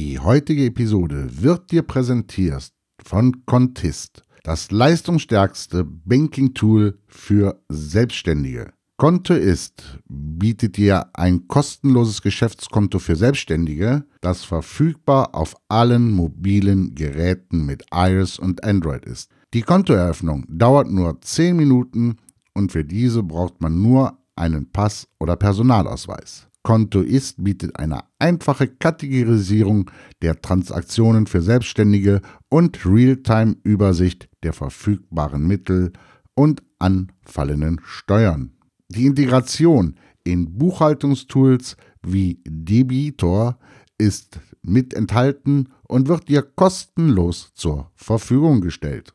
Die heutige Episode wird dir präsentiert von Contist, das leistungsstärkste Banking-Tool für Selbstständige. Kontoist bietet dir ein kostenloses Geschäftskonto für Selbstständige, das verfügbar auf allen mobilen Geräten mit iOS und Android ist. Die Kontoeröffnung dauert nur 10 Minuten und für diese braucht man nur einen Pass oder Personalausweis. Kontoist bietet eine einfache Kategorisierung der Transaktionen für Selbstständige und Realtime-Übersicht der verfügbaren Mittel und anfallenden Steuern. Die Integration in Buchhaltungstools wie Debitor ist mit enthalten und wird dir kostenlos zur Verfügung gestellt.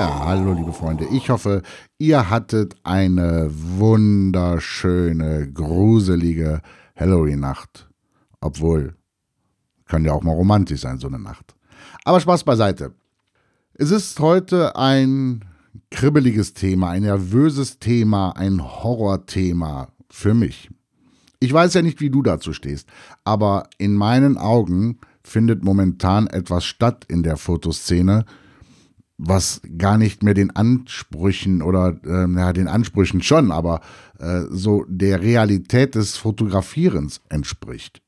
Ja, hallo liebe Freunde. Ich hoffe, ihr hattet eine wunderschöne, gruselige Halloween-Nacht. Obwohl, kann ja auch mal romantisch sein, so eine Nacht. Aber Spaß beiseite. Es ist heute ein kribbeliges Thema, ein nervöses Thema, ein Horrorthema für mich. Ich weiß ja nicht, wie du dazu stehst, aber in meinen Augen findet momentan etwas statt in der Fotoszene, was gar nicht mehr den Ansprüchen oder äh, ja, den Ansprüchen schon, aber äh, so der Realität des Fotografierens entspricht.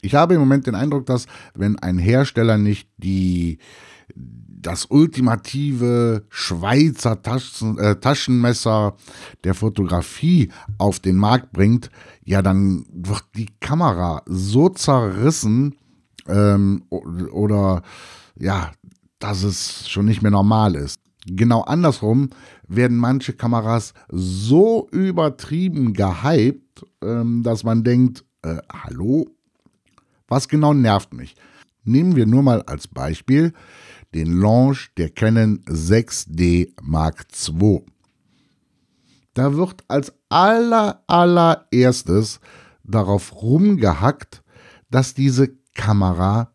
Ich habe im Moment den Eindruck, dass wenn ein Hersteller nicht die das ultimative Schweizer Taschen, äh, Taschenmesser der Fotografie auf den Markt bringt, ja, dann wird die Kamera so zerrissen ähm, oder ja, dass es schon nicht mehr normal ist. Genau andersrum werden manche Kameras so übertrieben gehypt, ähm, dass man denkt, äh, hallo, was genau nervt mich? Nehmen wir nur mal als Beispiel den Launch der Canon 6D Mark II. Da wird als aller, allererstes darauf rumgehackt, dass diese Kamera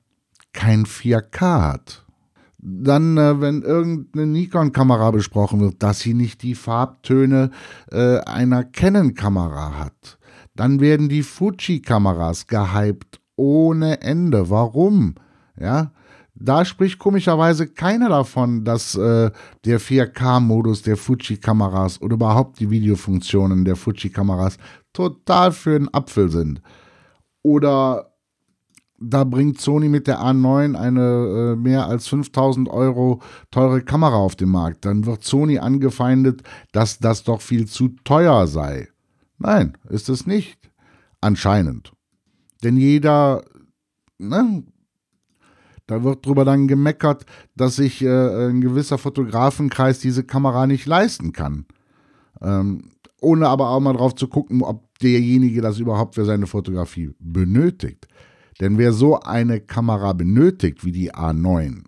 kein 4K hat. Dann, äh, wenn irgendeine Nikon-Kamera besprochen wird, dass sie nicht die Farbtöne äh, einer Canon-Kamera hat. Dann werden die Fuji-Kameras gehypt ohne Ende. Warum? Ja, da spricht komischerweise keiner davon, dass äh, der 4K-Modus der Fuji-Kameras oder überhaupt die Videofunktionen der Fuji-Kameras total für einen Apfel sind. Oder da bringt Sony mit der A9 eine äh, mehr als 5000 Euro teure Kamera auf den Markt. Dann wird Sony angefeindet, dass das doch viel zu teuer sei. Nein, ist es nicht. Anscheinend. Denn jeder, ne, da wird drüber dann gemeckert, dass sich äh, ein gewisser Fotografenkreis diese Kamera nicht leisten kann. Ähm, ohne aber auch mal drauf zu gucken, ob derjenige das überhaupt für seine Fotografie benötigt. Denn wer so eine Kamera benötigt wie die A9,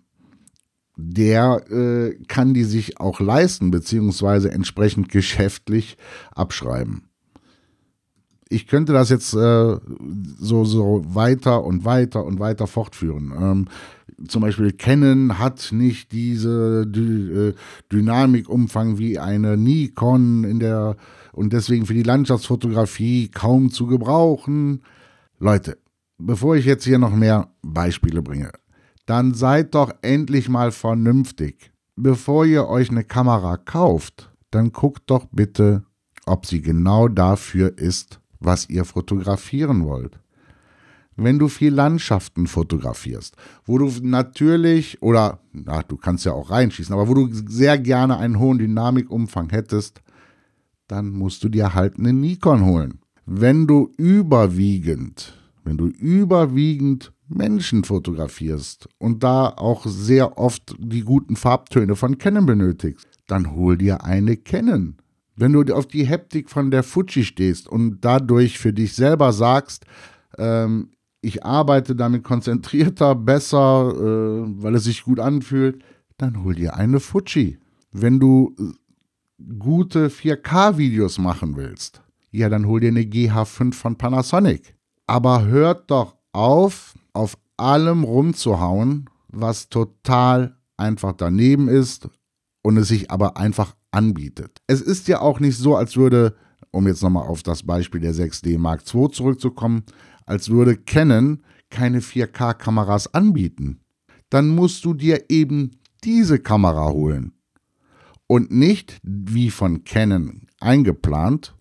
der äh, kann die sich auch leisten, beziehungsweise entsprechend geschäftlich abschreiben ich könnte das jetzt äh, so, so weiter und weiter und weiter fortführen. Ähm, zum Beispiel Canon hat nicht diese Dy äh, Dynamikumfang wie eine Nikon in der und deswegen für die Landschaftsfotografie kaum zu gebrauchen. Leute, bevor ich jetzt hier noch mehr Beispiele bringe, dann seid doch endlich mal vernünftig. Bevor ihr euch eine Kamera kauft, dann guckt doch bitte, ob sie genau dafür ist, was ihr fotografieren wollt. Wenn du viel Landschaften fotografierst, wo du natürlich, oder na, du kannst ja auch reinschießen, aber wo du sehr gerne einen hohen Dynamikumfang hättest, dann musst du dir halt eine Nikon holen. Wenn du überwiegend, wenn du überwiegend Menschen fotografierst und da auch sehr oft die guten Farbtöne von Canon benötigst, dann hol dir eine Canon. Wenn du auf die Heptik von der Fuji stehst und dadurch für dich selber sagst, ähm, ich arbeite damit konzentrierter, besser, äh, weil es sich gut anfühlt, dann hol dir eine Fuji. Wenn du äh, gute 4K-Videos machen willst, ja, dann hol dir eine GH5 von Panasonic. Aber hört doch auf, auf allem rumzuhauen, was total einfach daneben ist und es sich aber einfach anbietet. Es ist ja auch nicht so, als würde, um jetzt nochmal auf das Beispiel der 6D Mark II zurückzukommen, als würde Canon keine 4K-Kameras anbieten. Dann musst du dir eben diese Kamera holen. Und nicht, wie von Canon eingeplant,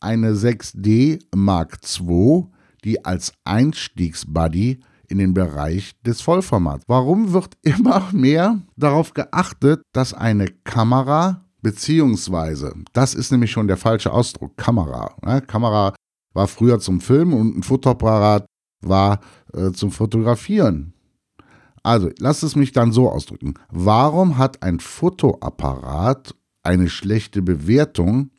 eine 6D Mark II, die als Einstiegsbuddy in den Bereich des Vollformats. Warum wird immer mehr darauf geachtet, dass eine Kamera beziehungsweise, das ist nämlich schon der falsche Ausdruck, Kamera. Ne? Kamera war früher zum Filmen und ein Fotoapparat war äh, zum Fotografieren. Also, lass es mich dann so ausdrücken. Warum hat ein Fotoapparat eine schlechte Bewertung,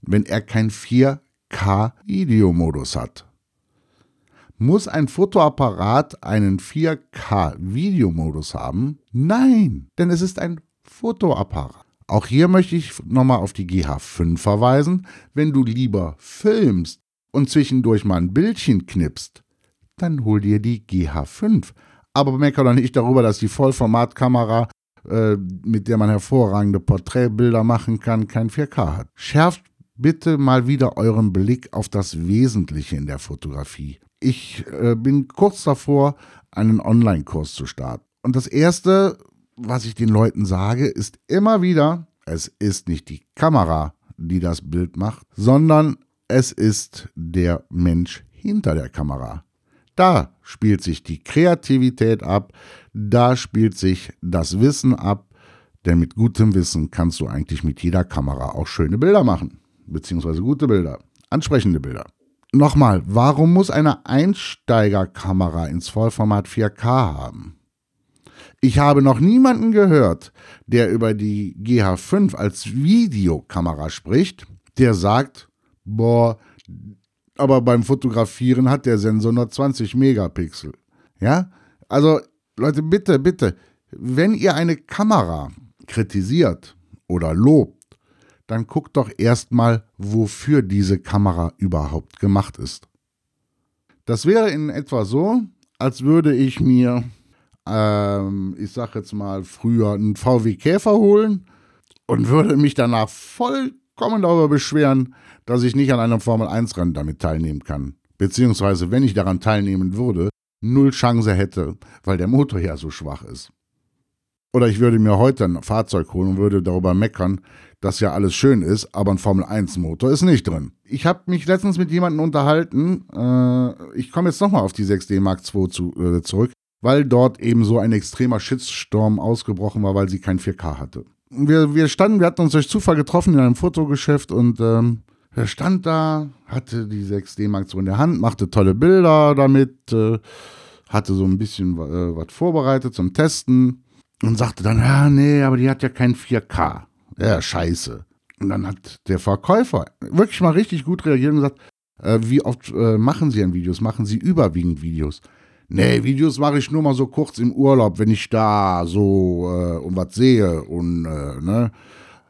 wenn er kein 4K-Videomodus hat? Muss ein Fotoapparat einen 4K-Videomodus haben? Nein, denn es ist ein Fotoapparat. Auch hier möchte ich nochmal auf die GH5 verweisen. Wenn du lieber filmst und zwischendurch mal ein Bildchen knippst, dann hol dir die GH5. Aber meckere doch nicht darüber, dass die Vollformatkamera, äh, mit der man hervorragende Porträtbilder machen kann, kein 4K hat. Schärft bitte mal wieder euren Blick auf das Wesentliche in der Fotografie. Ich äh, bin kurz davor, einen Online-Kurs zu starten. Und das Erste, was ich den Leuten sage, ist immer wieder, es ist nicht die Kamera, die das Bild macht, sondern es ist der Mensch hinter der Kamera. Da spielt sich die Kreativität ab, da spielt sich das Wissen ab, denn mit gutem Wissen kannst du eigentlich mit jeder Kamera auch schöne Bilder machen, beziehungsweise gute Bilder, ansprechende Bilder. Nochmal, warum muss eine Einsteigerkamera ins Vollformat 4K haben? Ich habe noch niemanden gehört, der über die GH5 als Videokamera spricht, der sagt, boah, aber beim Fotografieren hat der Sensor nur 20 Megapixel. Ja? Also, Leute, bitte, bitte, wenn ihr eine Kamera kritisiert oder lobt, dann guckt doch erstmal, wofür diese Kamera überhaupt gemacht ist. Das wäre in etwa so, als würde ich mir, ähm, ich sag jetzt mal, früher einen VW Käfer holen und würde mich danach vollkommen darüber beschweren, dass ich nicht an einem Formel-1-Rennen damit teilnehmen kann. Beziehungsweise, wenn ich daran teilnehmen würde, null Chance hätte, weil der Motor ja so schwach ist. Oder ich würde mir heute ein Fahrzeug holen und würde darüber meckern, dass ja alles schön ist, aber ein Formel-1-Motor ist nicht drin. Ich habe mich letztens mit jemandem unterhalten, äh, ich komme jetzt nochmal auf die 6D Mark II zu, äh, zurück, weil dort eben so ein extremer Shitstorm ausgebrochen war, weil sie kein 4K hatte. Wir, wir standen, wir hatten uns durch Zufall getroffen in einem Fotogeschäft und ähm, er stand da, hatte die 6D Mark II in der Hand, machte tolle Bilder damit, äh, hatte so ein bisschen äh, was vorbereitet zum Testen und sagte dann, ja, nee, aber die hat ja kein 4K. Ja, scheiße. Und dann hat der Verkäufer wirklich mal richtig gut reagiert und gesagt, äh, wie oft äh, machen Sie denn Videos? Machen Sie überwiegend Videos? Nee, Videos mache ich nur mal so kurz im Urlaub, wenn ich da so äh, um was sehe und äh, ne.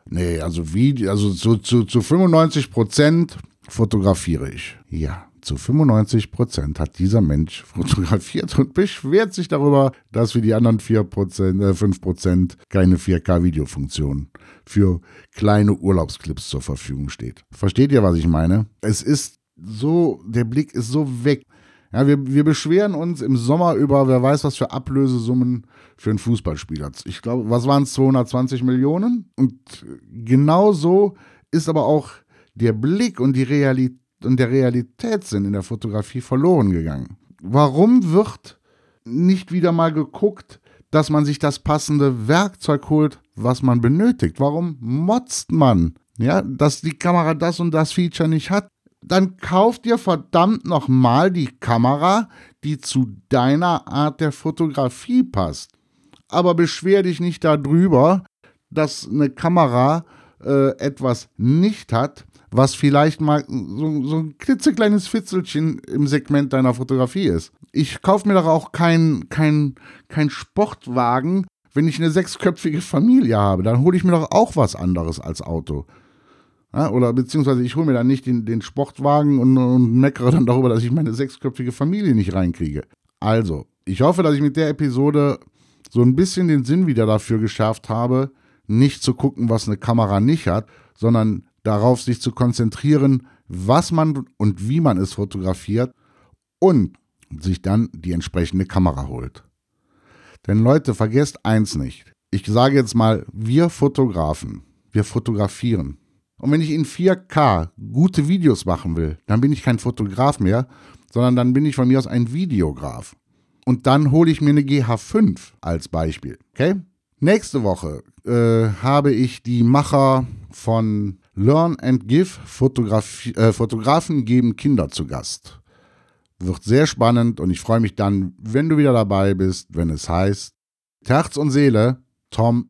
Nee, also wie, also zu, zu, zu 95 Prozent fotografiere ich. Ja, zu 95 Prozent hat dieser Mensch fotografiert und beschwert sich darüber, dass für die anderen 4 Prozent, äh 5 Prozent keine 4K-Videofunktion für kleine Urlaubsclips zur Verfügung steht. Versteht ihr, was ich meine? Es ist so, der Blick ist so weg. Ja, wir, wir beschweren uns im Sommer über, wer weiß, was für Ablösesummen für einen Fußballspieler. Ich glaube, was waren es, 220 Millionen? Und genau so ist aber auch der Blick und, die Realität, und der Realitätssinn in der Fotografie verloren gegangen. Warum wird nicht wieder mal geguckt, dass man sich das passende Werkzeug holt, was man benötigt? Warum motzt man, ja, dass die Kamera das und das Feature nicht hat? dann kauf dir verdammt nochmal die Kamera, die zu deiner Art der Fotografie passt. Aber beschwer dich nicht darüber, dass eine Kamera äh, etwas nicht hat, was vielleicht mal so, so ein klitzekleines Fitzelchen im Segment deiner Fotografie ist. Ich kaufe mir doch auch keinen kein, kein Sportwagen, wenn ich eine sechsköpfige Familie habe. Dann hole ich mir doch auch was anderes als Auto. Ja, oder beziehungsweise ich hole mir dann nicht den, den Sportwagen und, und meckere dann darüber, dass ich meine sechsköpfige Familie nicht reinkriege. Also, ich hoffe, dass ich mit der Episode so ein bisschen den Sinn wieder dafür geschärft habe, nicht zu gucken, was eine Kamera nicht hat, sondern darauf sich zu konzentrieren, was man und wie man es fotografiert und sich dann die entsprechende Kamera holt. Denn Leute, vergesst eins nicht. Ich sage jetzt mal, wir Fotografen, wir fotografieren. Und wenn ich in 4K gute Videos machen will, dann bin ich kein Fotograf mehr, sondern dann bin ich von mir aus ein Videograf. Und dann hole ich mir eine GH5 als Beispiel. Okay? Nächste Woche äh, habe ich die Macher von Learn and Give Fotograf äh, Fotografen geben Kinder zu Gast. Wird sehr spannend und ich freue mich dann, wenn du wieder dabei bist, wenn es heißt Herz und Seele, Tom